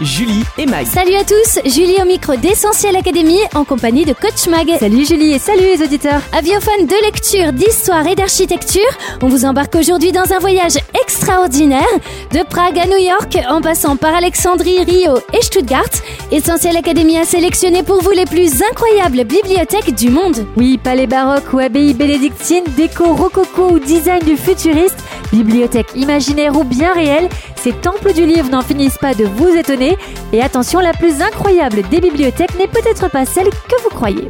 Julie et Mag. Salut à tous, Julie au micro d'Essentiel Académie en compagnie de Coach Mag. Salut Julie et salut les auditeurs. Aviophones de lecture, d'histoire et d'architecture, on vous embarque aujourd'hui dans un voyage extraordinaire de Prague à New York en passant par Alexandrie, Rio et Stuttgart. Essentiel Académie a sélectionné pour vous les plus incroyables bibliothèques du monde. Oui, palais baroque ou abbaye bénédictine, déco rococo ou design du futuriste, bibliothèque imaginaire ou bien réelle, ces temples du livre n'en finissent pas de vous étonner. Et attention, la plus incroyable des bibliothèques n'est peut-être pas celle que vous croyez.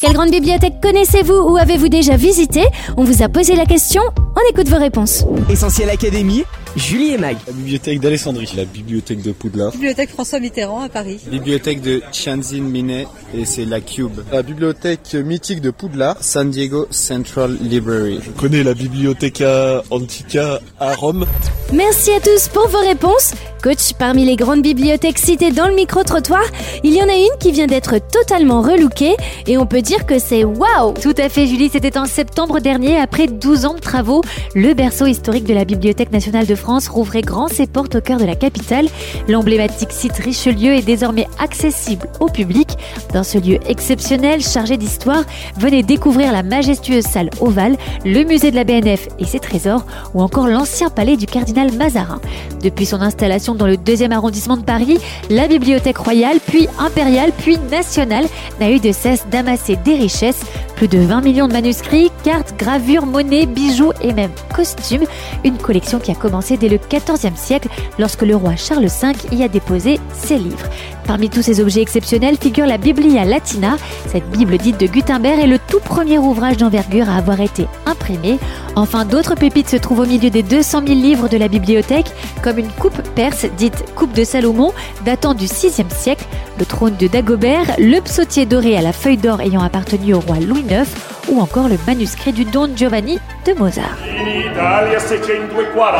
Quelle grande bibliothèque connaissez-vous ou avez-vous déjà visité On vous a posé la question, on écoute vos réponses. Essentiel Académie. Julie et Mag. La bibliothèque d'Alexandrie. La bibliothèque de Poudlard. Bibliothèque François Mitterrand à Paris. Bibliothèque de Tianjin Minet et c'est la Cube. La bibliothèque mythique de Poudlard. San Diego Central Library. Je connais la Bibliotheca Antica à Rome. Merci à tous pour vos réponses. Coach, parmi les grandes bibliothèques citées dans le micro-trottoir, il y en a une qui vient d'être totalement relookée et on peut dire que c'est waouh Tout à fait Julie, c'était en septembre dernier, après 12 ans de travaux, le berceau historique de la Bibliothèque nationale de France rouvrait grand ses portes au cœur de la capitale. L'emblématique site Richelieu est désormais accessible au public. Dans ce lieu exceptionnel, chargé d'histoire, venez découvrir la majestueuse salle ovale, le musée de la BNF et ses trésors, ou encore l'ancien palais du cardinal Mazarin. Depuis son installation dans le deuxième arrondissement de Paris, la bibliothèque royale, puis impériale, puis nationale, n'a eu de cesse d'amasser des richesses, plus de 20 millions de manuscrits, cartes, gravures, monnaies, bijoux et même costumes. Une collection qui a commencé dès le XIVe siècle lorsque le roi Charles V y a déposé ses livres. Parmi tous ces objets exceptionnels figure la Biblia Latina. Cette Bible dite de Gutenberg est le tout premier ouvrage d'envergure à avoir été imprimé. Enfin, d'autres pépites se trouvent au milieu des 200 000 livres de la bibliothèque, comme une coupe perse dite coupe de Salomon, datant du VIe siècle, le trône de Dagobert, le psautier doré à la feuille d'or ayant appartenu au roi Louis IX, ou encore le manuscrit du Don Giovanni de Mozart. In Italia 640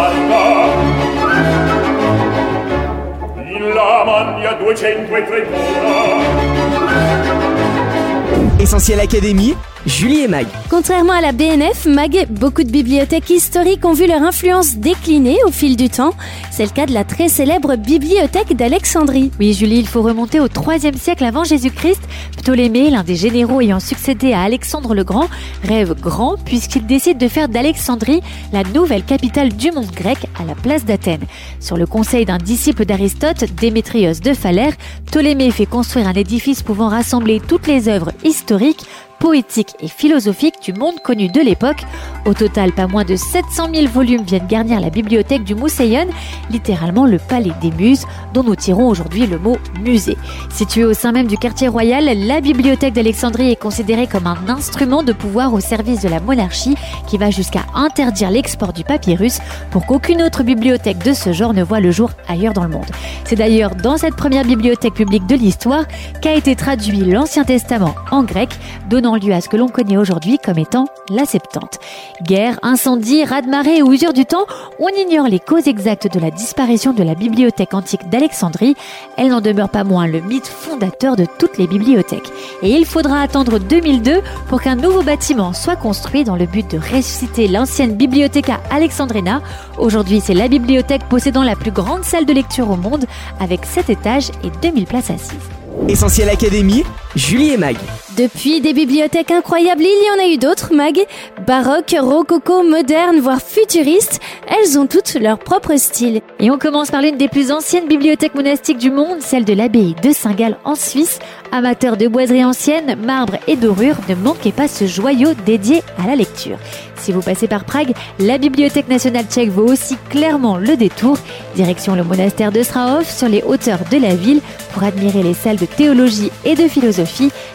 In Lamagna 231 Essentiel Académie. Julie et Mag. Contrairement à la BNF, MAG, beaucoup de bibliothèques historiques ont vu leur influence décliner au fil du temps. C'est le cas de la très célèbre bibliothèque d'Alexandrie. Oui, Julie, il faut remonter au 3e siècle avant Jésus-Christ. Ptolémée, l'un des généraux ayant succédé à Alexandre le Grand, rêve grand puisqu'il décide de faire d'Alexandrie la nouvelle capitale du monde grec à la place d'Athènes. Sur le conseil d'un disciple d'Aristote, Démétrios de Phalère, Ptolémée fait construire un édifice pouvant rassembler toutes les œuvres historiques poétique et philosophique du monde connu de l'époque. Au total, pas moins de 700 000 volumes viennent garnir la bibliothèque du Mousseillon, littéralement le palais des muses, dont nous tirons aujourd'hui le mot musée. Située au sein même du quartier royal, la bibliothèque d'Alexandrie est considérée comme un instrument de pouvoir au service de la monarchie qui va jusqu'à interdire l'export du papyrus pour qu'aucune autre bibliothèque de ce genre ne voit le jour ailleurs dans le monde. C'est d'ailleurs dans cette première bibliothèque publique de l'histoire qu'a été traduit l'Ancien Testament en grec, donnant lieu à ce que l'on connaît aujourd'hui comme étant la Septante. Guerre, incendie, raz-de-marée ou usure du temps, on ignore les causes exactes de la disparition de la bibliothèque antique d'Alexandrie. Elle n'en demeure pas moins le mythe fondateur de toutes les bibliothèques. Et il faudra attendre 2002 pour qu'un nouveau bâtiment soit construit dans le but de ressusciter l'ancienne Bibliotheca Alexandrina. Aujourd'hui, c'est la bibliothèque possédant la plus grande salle de lecture au monde avec 7 étages et 2000 places assises. Essentiel Académie. Julie et Mag. Depuis des bibliothèques incroyables, il y en a eu d'autres, Mag. Baroque, rococo, moderne, voire futuriste, elles ont toutes leur propre style. Et on commence par l'une des plus anciennes bibliothèques monastiques du monde, celle de l'abbaye de Saint-Gall en Suisse. Amateurs de boiseries anciennes, marbre et dorure, ne manquez pas ce joyau dédié à la lecture. Si vous passez par Prague, la Bibliothèque nationale tchèque vaut aussi clairement le détour. Direction le monastère de Strahov sur les hauteurs de la ville pour admirer les salles de théologie et de philosophie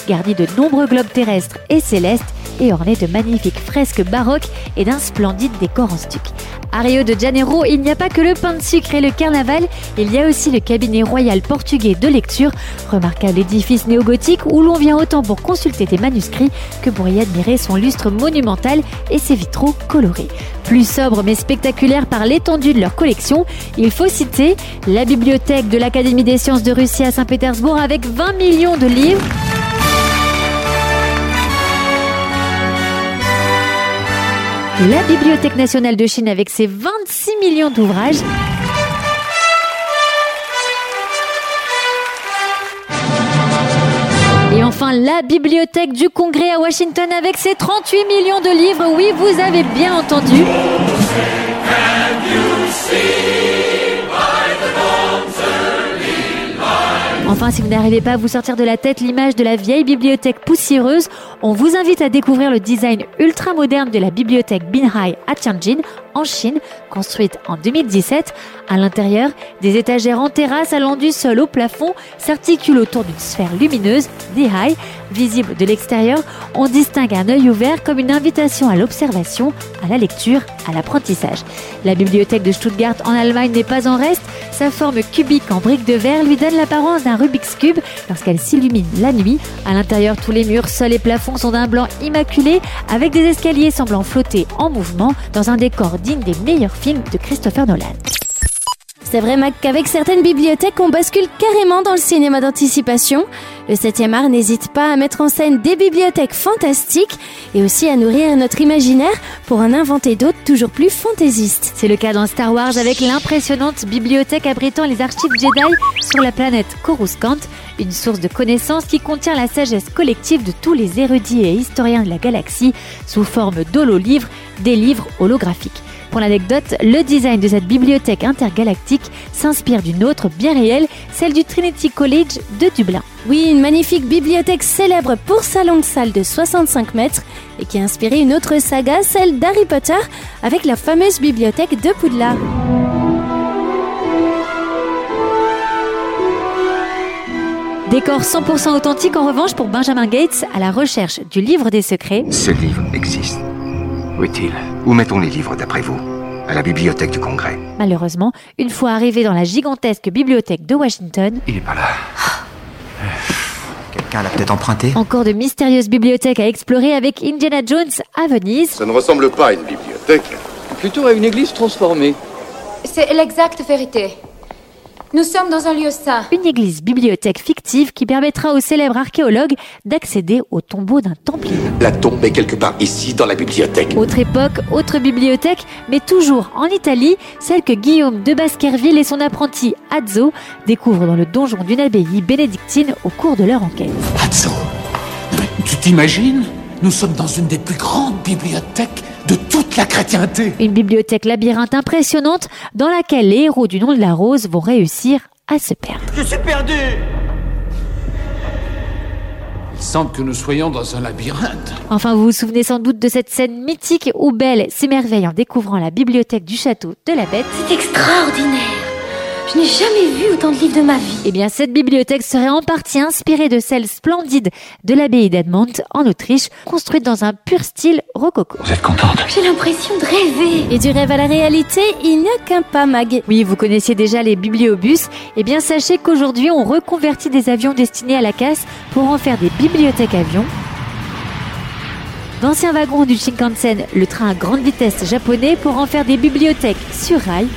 garnies de nombreux globes terrestres et célestes et ornées de magnifiques fresques baroques et d'un splendide décor en stuc. À Rio de Janeiro, il n'y a pas que le pain de sucre et le carnaval, il y a aussi le cabinet royal portugais de lecture, remarquable édifice néogothique où l'on vient autant pour consulter des manuscrits que pour y admirer son lustre monumental et ses vitraux colorés. Plus sobre mais spectaculaire par l'étendue de leur collection, il faut citer la bibliothèque de l'Académie des sciences de Russie à Saint-Pétersbourg avec 20 millions de livres. La Bibliothèque nationale de Chine avec ses 26 millions d'ouvrages. Et enfin, la Bibliothèque du Congrès à Washington avec ses 38 millions de livres. Oui, vous avez bien entendu. Enfin, si vous n'arrivez pas à vous sortir de la tête l'image de la vieille bibliothèque poussiéreuse, on vous invite à découvrir le design ultra moderne de la bibliothèque Binhai à Tianjin, en Chine, construite en 2017. À l'intérieur, des étagères en terrasse allant du sol au plafond s'articulent autour d'une sphère lumineuse, Dihai. Visible de l'extérieur, on distingue un œil ouvert comme une invitation à l'observation, à la lecture, à l'apprentissage. La bibliothèque de Stuttgart en Allemagne n'est pas en reste. Sa forme cubique en briques de verre lui donne l'apparence d'un Rubik's Cube lorsqu'elle s'illumine la nuit. À l'intérieur, tous les murs, sols et plafonds sont d'un blanc immaculé avec des escaliers semblant flotter en mouvement dans un décor digne des meilleurs films de Christopher Nolan. C'est vrai, qu'avec certaines bibliothèques, on bascule carrément dans le cinéma d'anticipation. Le 7e art n'hésite pas à mettre en scène des bibliothèques fantastiques et aussi à nourrir notre imaginaire pour en inventer d'autres toujours plus fantaisistes. C'est le cas dans Star Wars avec l'impressionnante bibliothèque abritant les archives Jedi sur la planète Coruscant, une source de connaissances qui contient la sagesse collective de tous les érudits et historiens de la galaxie sous forme d'holo-livres, des livres holographiques. Pour l'anecdote, le design de cette bibliothèque intergalactique s'inspire d'une autre bien réelle, celle du Trinity College de Dublin. Oui, une magnifique bibliothèque célèbre pour sa longue salle de 65 mètres et qui a inspiré une autre saga, celle d'Harry Potter, avec la fameuse bibliothèque de Poudlard. Décor 100% authentique en revanche pour Benjamin Gates à la recherche du livre des secrets. Ce livre existe. Où est-il? Où mettons les livres d'après vous? À la bibliothèque du Congrès. Malheureusement, une fois arrivé dans la gigantesque bibliothèque de Washington, Il est pas là. Quelqu'un l'a peut-être emprunté? encore de mystérieuses bibliothèques à explorer avec Indiana Jones à Venise. Ça ne ressemble pas à une bibliothèque. Plutôt à une église transformée. C'est l'exacte vérité. Nous sommes dans un lieu saint. Une église bibliothèque fictive qui permettra au célèbre archéologue d'accéder au tombeau d'un templier. La tombe est quelque part ici, dans la bibliothèque. Autre époque, autre bibliothèque, mais toujours en Italie, celle que Guillaume de Baskerville et son apprenti Azzo découvrent dans le donjon d'une abbaye bénédictine au cours de leur enquête. Atzo, tu t'imagines? Nous sommes dans une des plus grandes bibliothèques de toute la chrétienté. Une bibliothèque labyrinthe impressionnante dans laquelle les héros du nom de la rose vont réussir à se perdre. Je suis perdu Il semble que nous soyons dans un labyrinthe. Enfin, vous vous souvenez sans doute de cette scène mythique où Belle s'émerveille en découvrant la bibliothèque du château de la bête. C'est extraordinaire. Je n'ai jamais vu autant de livres de ma vie. Eh bien, cette bibliothèque serait en partie inspirée de celle splendide de l'abbaye d'Edmont en Autriche, construite dans un pur style rococo. Vous êtes contente? J'ai l'impression de rêver. Et du rêve à la réalité, il n'y a qu'un pas, Mag. Oui, vous connaissiez déjà les bibliobus. Eh bien, sachez qu'aujourd'hui, on reconvertit des avions destinés à la casse pour en faire des bibliothèques avions. D'anciens wagons du Shinkansen, le train à grande vitesse japonais, pour en faire des bibliothèques sur rail.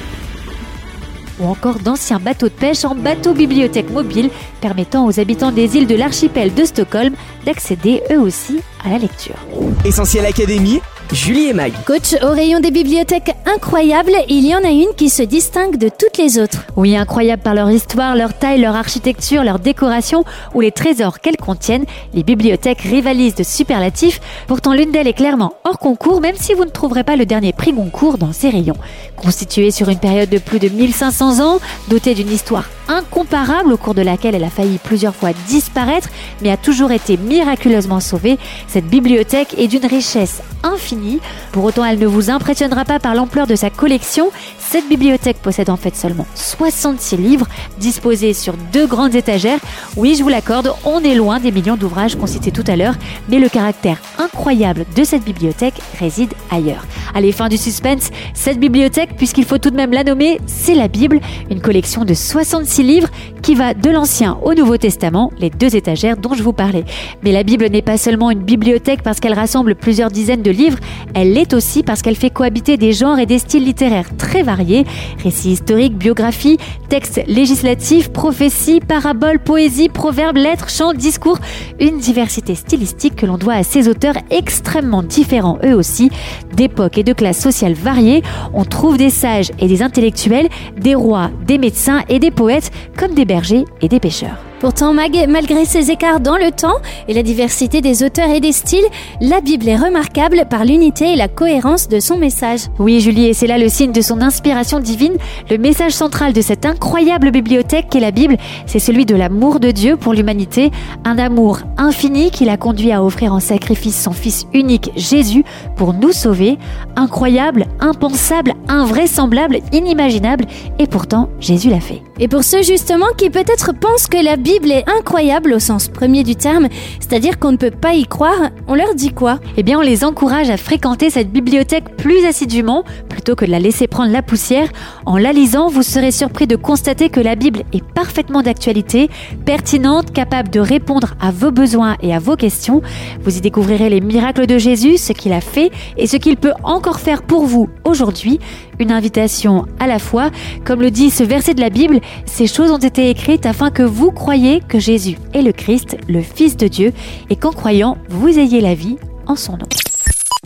Ou encore d'anciens bateaux de pêche en bateau-bibliothèque mobile, permettant aux habitants des îles de l'archipel de Stockholm d'accéder eux aussi à la lecture. Essentiel Académie, Julie et Mag. Coach, au rayon des bibliothèques incroyables, il y en a une qui se distingue de toutes les autres. Oui, incroyable par leur histoire, leur taille, leur architecture, leur décoration ou les trésors qu'elles contiennent, les bibliothèques rivalisent de superlatifs. Pourtant, l'une d'elles est clairement hors concours, même si vous ne trouverez pas le dernier prix Goncourt dans ces rayons. Constituée sur une période de plus de 1500 ans, dotée d'une histoire incomparable au cours de laquelle elle a failli plusieurs fois disparaître, mais a toujours été miraculeusement sauvée, cette bibliothèque est d'une richesse infinie. Pour autant, elle ne vous impressionnera pas par l'ampleur de sa collection. Cette bibliothèque possède en fait seulement 66 livres disposés sur deux grandes étagères. Oui, je vous l'accorde, on est loin des millions d'ouvrages qu'on citait tout à l'heure, mais le caractère incroyable de cette bibliothèque réside ailleurs. Allez, fin du suspense, cette bibliothèque, puisqu'il faut tout de même la nommer, c'est la Bible, une collection de 66 livres qui va de l'Ancien au Nouveau Testament, les deux étagères dont je vous parlais. Mais la Bible n'est pas seulement une bibliothèque parce qu'elle rassemble plusieurs dizaines de livres, elle l'est aussi parce qu'elle fait cohabiter des genres et des styles littéraires très variés, récits historiques, biographies, textes législatifs, prophéties, paraboles, poésie, proverbes, lettres, chants, discours, une diversité stylistique que l'on doit à ces auteurs extrêmement différents eux aussi, d'époques et de classes sociales variées. On trouve des sages et des intellectuels, des rois, des médecins et des poètes, comme des bergers et des pêcheurs. Pourtant, malgré ces écarts dans le temps et la diversité des auteurs et des styles, la Bible est remarquable par l'unité et la cohérence de son message. Oui, Julie, et c'est là le signe de son inspiration divine. Le message central de cette incroyable bibliothèque qu'est la Bible, c'est celui de l'amour de Dieu pour l'humanité, un amour infini qui l'a conduit à offrir en sacrifice son Fils unique Jésus pour nous sauver. Incroyable, impensable, invraisemblable, inimaginable, et pourtant Jésus l'a fait. Et pour ceux justement qui peut-être pensent que la Bible est incroyable au sens premier du terme, c'est-à-dire qu'on ne peut pas y croire, on leur dit quoi? Eh bien on les encourage à fréquenter cette bibliothèque plus assidûment plutôt que de la laisser prendre la poussière. En la lisant, vous serez surpris de constater que la Bible est parfaitement d'actualité, pertinente, capable de répondre à vos besoins et à vos questions. Vous y découvrirez les miracles de Jésus, ce qu'il a fait et ce qu'il peut encore faire pour vous aujourd'hui. Une invitation à la foi, comme le dit ce verset de la Bible, ces choses ont été écrites afin que vous croyiez que Jésus est le Christ, le Fils de Dieu, et qu'en croyant, vous ayez la vie en son nom.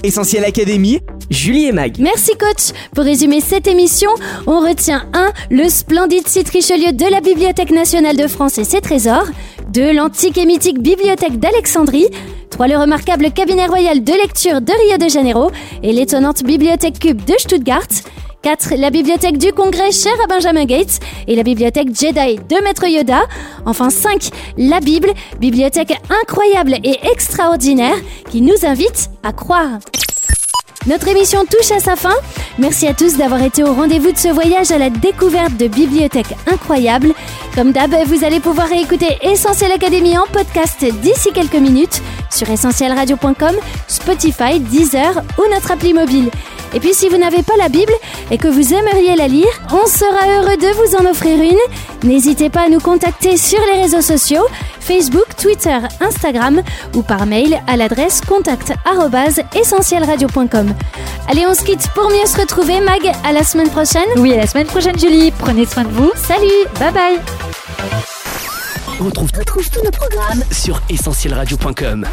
Essentiel Académie, Julie et Mag. Merci coach. Pour résumer cette émission, on retient 1. Le splendide site Richelieu de la Bibliothèque nationale de France et ses trésors. 2. L'antique et mythique bibliothèque d'Alexandrie. 3. Le remarquable cabinet royal de lecture de Rio de Janeiro et l'étonnante bibliothèque cube de Stuttgart. 4. La bibliothèque du Congrès chère à Benjamin Gates et la bibliothèque Jedi de Maître Yoda. Enfin 5. La Bible, bibliothèque incroyable et extraordinaire qui nous invite à croire. Notre émission touche à sa fin. Merci à tous d'avoir été au rendez-vous de ce voyage à la découverte de bibliothèques incroyables. Comme d'hab, vous allez pouvoir réécouter Essentiel Académie en podcast d'ici quelques minutes sur essentielradio.com, Spotify, Deezer ou notre appli mobile. Et puis si vous n'avez pas la Bible et que vous aimeriez la lire, on sera heureux de vous en offrir une. N'hésitez pas à nous contacter sur les réseaux sociaux, Facebook, Twitter, Instagram ou par mail à l'adresse contact@essentielradio.com. Allez, on se quitte pour mieux se retrouver. Mag, à la semaine prochaine. Oui, à la semaine prochaine, Julie. Prenez soin de vous. Salut, bye bye. On retrouve, tous nos programmes sur essentielradio.com.